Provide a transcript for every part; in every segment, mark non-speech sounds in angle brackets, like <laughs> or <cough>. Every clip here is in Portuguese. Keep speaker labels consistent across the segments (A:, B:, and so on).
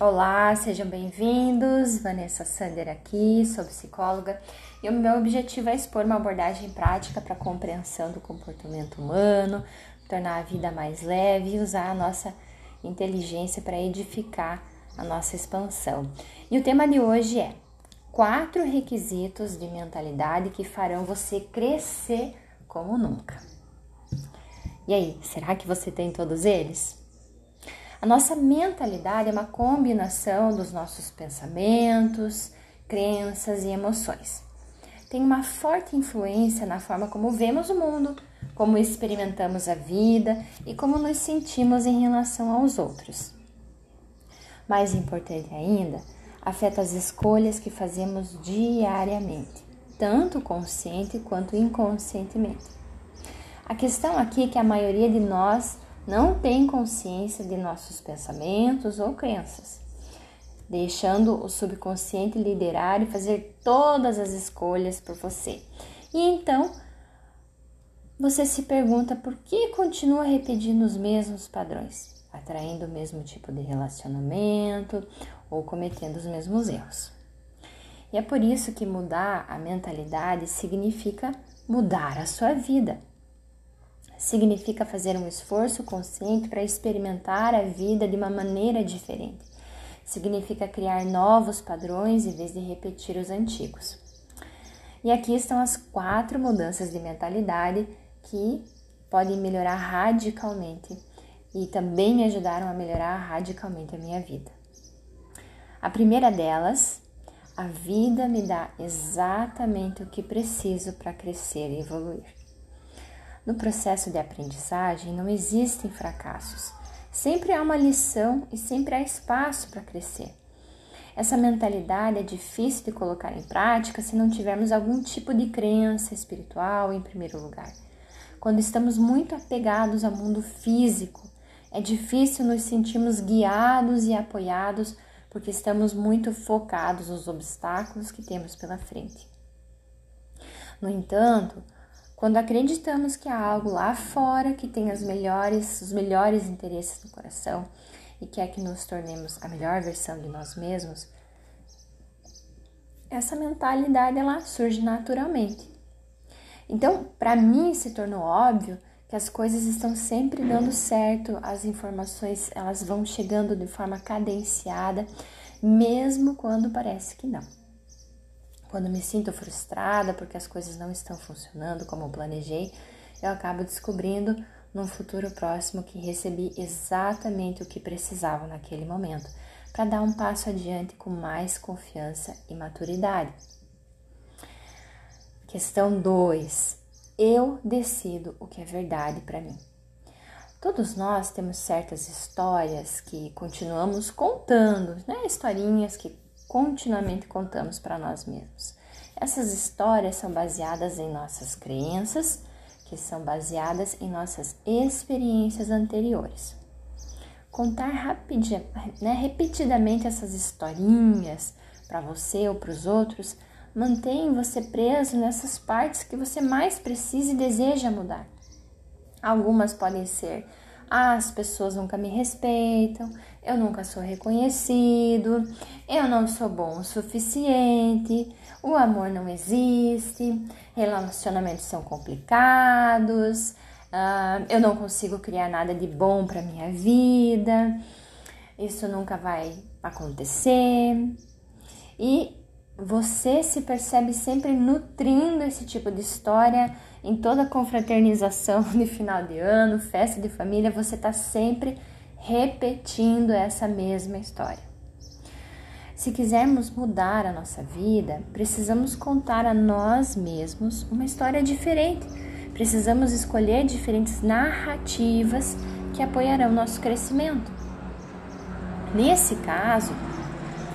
A: Olá, sejam bem-vindos. Vanessa Sander aqui, sou psicóloga e o meu objetivo é expor uma abordagem prática para compreensão do comportamento humano, tornar a vida mais leve e usar a nossa inteligência para edificar a nossa expansão. E o tema de hoje é quatro requisitos de mentalidade que farão você crescer como nunca. E aí, será que você tem todos eles? A nossa mentalidade é uma combinação dos nossos pensamentos, crenças e emoções. Tem uma forte influência na forma como vemos o mundo, como experimentamos a vida e como nos sentimos em relação aos outros. Mais importante ainda, afeta as escolhas que fazemos diariamente, tanto consciente quanto inconscientemente. A questão aqui é que a maioria de nós não tem consciência de nossos pensamentos ou crenças, deixando o subconsciente liderar e fazer todas as escolhas por você. E então você se pergunta por que continua repetindo os mesmos padrões, atraindo o mesmo tipo de relacionamento ou cometendo os mesmos erros. E é por isso que mudar a mentalidade significa mudar a sua vida significa fazer um esforço consciente para experimentar a vida de uma maneira diferente. Significa criar novos padrões em vez de repetir os antigos. E aqui estão as quatro mudanças de mentalidade que podem melhorar radicalmente e também me ajudaram a melhorar radicalmente a minha vida. A primeira delas, a vida me dá exatamente o que preciso para crescer e evoluir. No processo de aprendizagem não existem fracassos. Sempre há uma lição e sempre há espaço para crescer. Essa mentalidade é difícil de colocar em prática se não tivermos algum tipo de crença espiritual em primeiro lugar. Quando estamos muito apegados ao mundo físico, é difícil nos sentirmos guiados e apoiados porque estamos muito focados nos obstáculos que temos pela frente. No entanto, quando acreditamos que há algo lá fora que tem as melhores, os melhores interesses no coração e quer que nos tornemos a melhor versão de nós mesmos, essa mentalidade ela surge naturalmente. Então, para mim se tornou óbvio que as coisas estão sempre dando certo, as informações elas vão chegando de forma cadenciada, mesmo quando parece que não. Quando me sinto frustrada porque as coisas não estão funcionando como planejei, eu acabo descobrindo num futuro próximo que recebi exatamente o que precisava naquele momento, para dar um passo adiante com mais confiança e maturidade. Questão 2. Eu decido o que é verdade para mim. Todos nós temos certas histórias que continuamos contando, né? Historinhas que continuamente contamos para nós mesmos. Essas histórias são baseadas em nossas crenças, que são baseadas em nossas experiências anteriores. Contar rapid, né, repetidamente essas historinhas para você ou para os outros mantém você preso nessas partes que você mais precisa e deseja mudar. Algumas podem ser ah, as pessoas nunca me respeitam, eu nunca sou reconhecido, eu não sou bom o suficiente, o amor não existe, relacionamentos são complicados, uh, eu não consigo criar nada de bom para minha vida, isso nunca vai acontecer. E você se percebe sempre nutrindo esse tipo de história em toda confraternização de final de ano, festa de família, você está sempre repetindo essa mesma história. Se quisermos mudar a nossa vida, precisamos contar a nós mesmos uma história diferente. Precisamos escolher diferentes narrativas que apoiarão nosso crescimento. Nesse caso,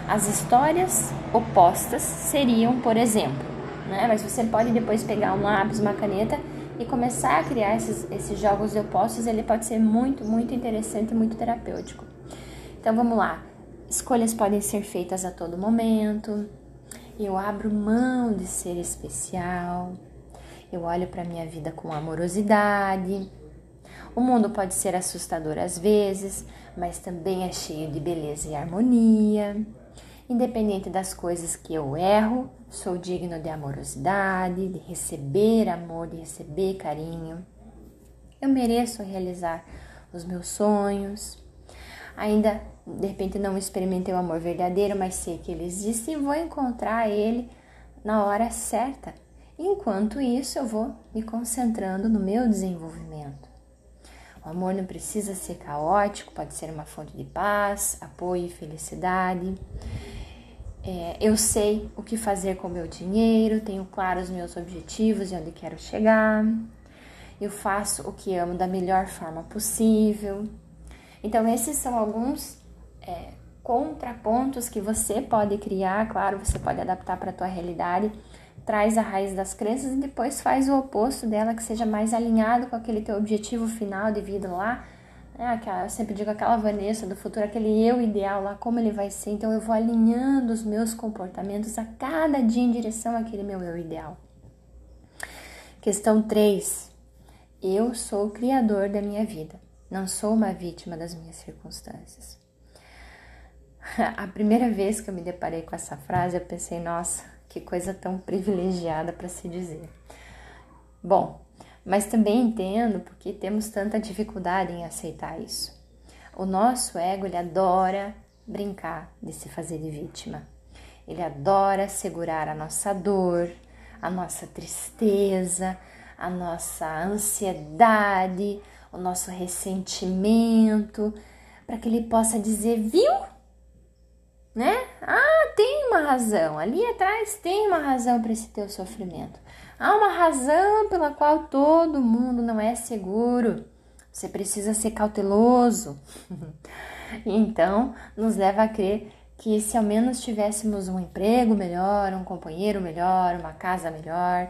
A: as histórias opostas seriam, por exemplo, né? Mas você pode depois pegar um lápis, uma caneta e começar a criar esses, esses jogos de opostos. Ele pode ser muito, muito interessante e muito terapêutico. Então vamos lá. Escolhas podem ser feitas a todo momento. Eu abro mão de ser especial. Eu olho para minha vida com amorosidade. O mundo pode ser assustador às vezes, mas também é cheio de beleza e harmonia. Independente das coisas que eu erro, sou digno de amorosidade, de receber amor, de receber carinho. Eu mereço realizar os meus sonhos. Ainda, de repente, não experimentei o amor verdadeiro, mas sei que ele existe e vou encontrar ele na hora certa. Enquanto isso, eu vou me concentrando no meu desenvolvimento. O amor não precisa ser caótico, pode ser uma fonte de paz, apoio e felicidade. É, eu sei o que fazer com o meu dinheiro, tenho claros meus objetivos e onde quero chegar. Eu faço o que amo da melhor forma possível. Então, esses são alguns é, contrapontos que você pode criar, claro, você pode adaptar para a tua realidade traz a raiz das crenças e depois faz o oposto dela, que seja mais alinhado com aquele teu objetivo final de vida lá. É, eu sempre digo aquela Vanessa do futuro, aquele eu ideal lá, como ele vai ser. Então eu vou alinhando os meus comportamentos a cada dia em direção àquele meu eu ideal. Questão 3. Eu sou o criador da minha vida, não sou uma vítima das minhas circunstâncias. <laughs> A primeira vez que eu me deparei com essa frase, eu pensei, nossa, que coisa tão privilegiada para se dizer. Bom, mas também entendo porque temos tanta dificuldade em aceitar isso. O nosso ego, ele adora brincar de se fazer de vítima. Ele adora segurar a nossa dor, a nossa tristeza, a nossa ansiedade, o nosso ressentimento, para que ele possa dizer, viu? Né? Ah, tem uma razão, ali atrás tem uma razão para esse teu sofrimento. Há uma razão pela qual todo mundo não é seguro. Você precisa ser cauteloso. <laughs> então, nos leva a crer que se ao menos tivéssemos um emprego melhor, um companheiro melhor, uma casa melhor,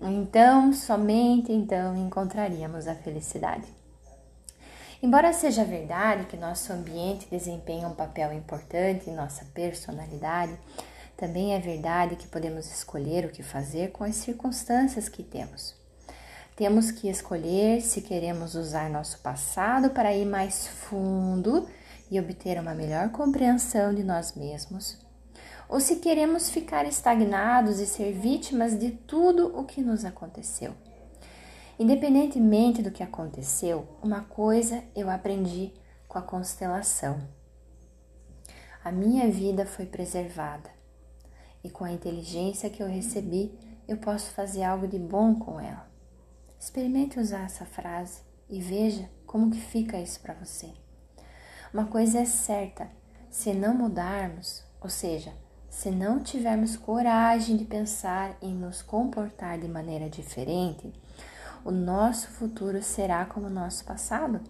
A: então, somente então encontraríamos a felicidade. Embora seja verdade que nosso ambiente desempenha um papel importante em nossa personalidade, também é verdade que podemos escolher o que fazer com as circunstâncias que temos. Temos que escolher se queremos usar nosso passado para ir mais fundo e obter uma melhor compreensão de nós mesmos, ou se queremos ficar estagnados e ser vítimas de tudo o que nos aconteceu. Independentemente do que aconteceu, uma coisa eu aprendi com a constelação. A minha vida foi preservada e com a inteligência que eu recebi, eu posso fazer algo de bom com ela. Experimente usar essa frase e veja como que fica isso para você. Uma coisa é certa, se não mudarmos, ou seja, se não tivermos coragem de pensar em nos comportar de maneira diferente, o nosso futuro será como o nosso passado.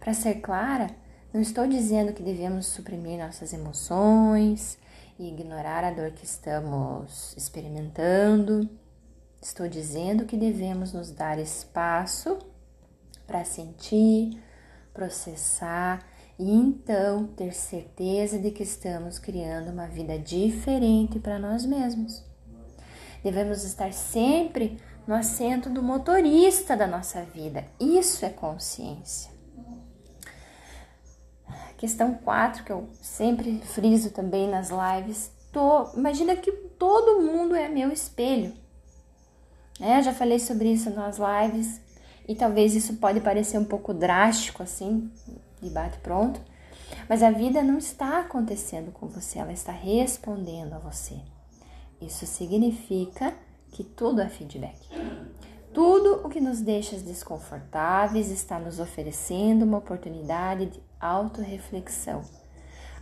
A: Para ser clara, não estou dizendo que devemos suprimir nossas emoções e ignorar a dor que estamos experimentando. Estou dizendo que devemos nos dar espaço para sentir, processar e então ter certeza de que estamos criando uma vida diferente para nós mesmos. Devemos estar sempre no assento do motorista da nossa vida. Isso é consciência. Questão 4, que eu sempre friso também nas lives. Tô, imagina que todo mundo é meu espelho. É, já falei sobre isso nas lives e talvez isso pode parecer um pouco drástico assim, de bate pronto, mas a vida não está acontecendo com você, ela está respondendo a você. Isso significa que tudo é feedback. Tudo o que nos deixa desconfortáveis está nos oferecendo uma oportunidade de autorreflexão,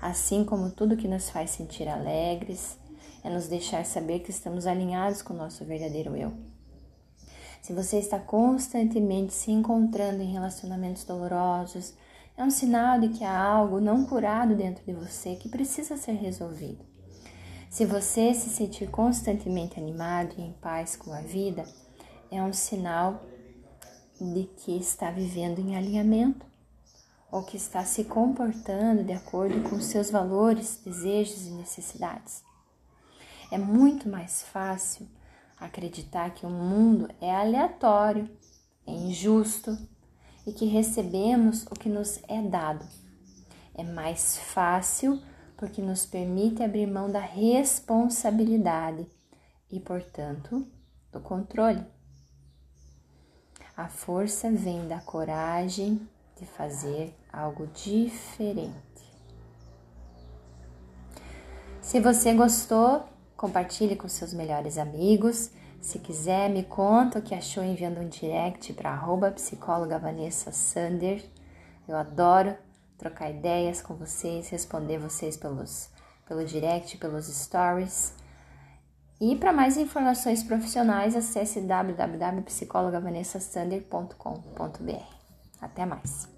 A: assim como tudo que nos faz sentir alegres é nos deixar saber que estamos alinhados com o nosso verdadeiro eu. Se você está constantemente se encontrando em relacionamentos dolorosos, é um sinal de que há algo não curado dentro de você que precisa ser resolvido. Se você se sentir constantemente animado e em paz com a vida, é um sinal de que está vivendo em alinhamento ou que está se comportando de acordo com seus valores, desejos e necessidades. É muito mais fácil acreditar que o mundo é aleatório é injusto e que recebemos o que nos é dado. É mais fácil porque nos permite abrir mão da responsabilidade e, portanto, do controle. A força vem da coragem de fazer algo diferente. Se você gostou, compartilhe com seus melhores amigos. Se quiser, me conta o que achou enviando um direct para arroba psicóloga Vanessa Sander. Eu adoro trocar ideias com vocês, responder vocês pelos, pelo direct, pelos stories. E para mais informações profissionais, acesse www.psicologavanessasander.com.br. Até mais!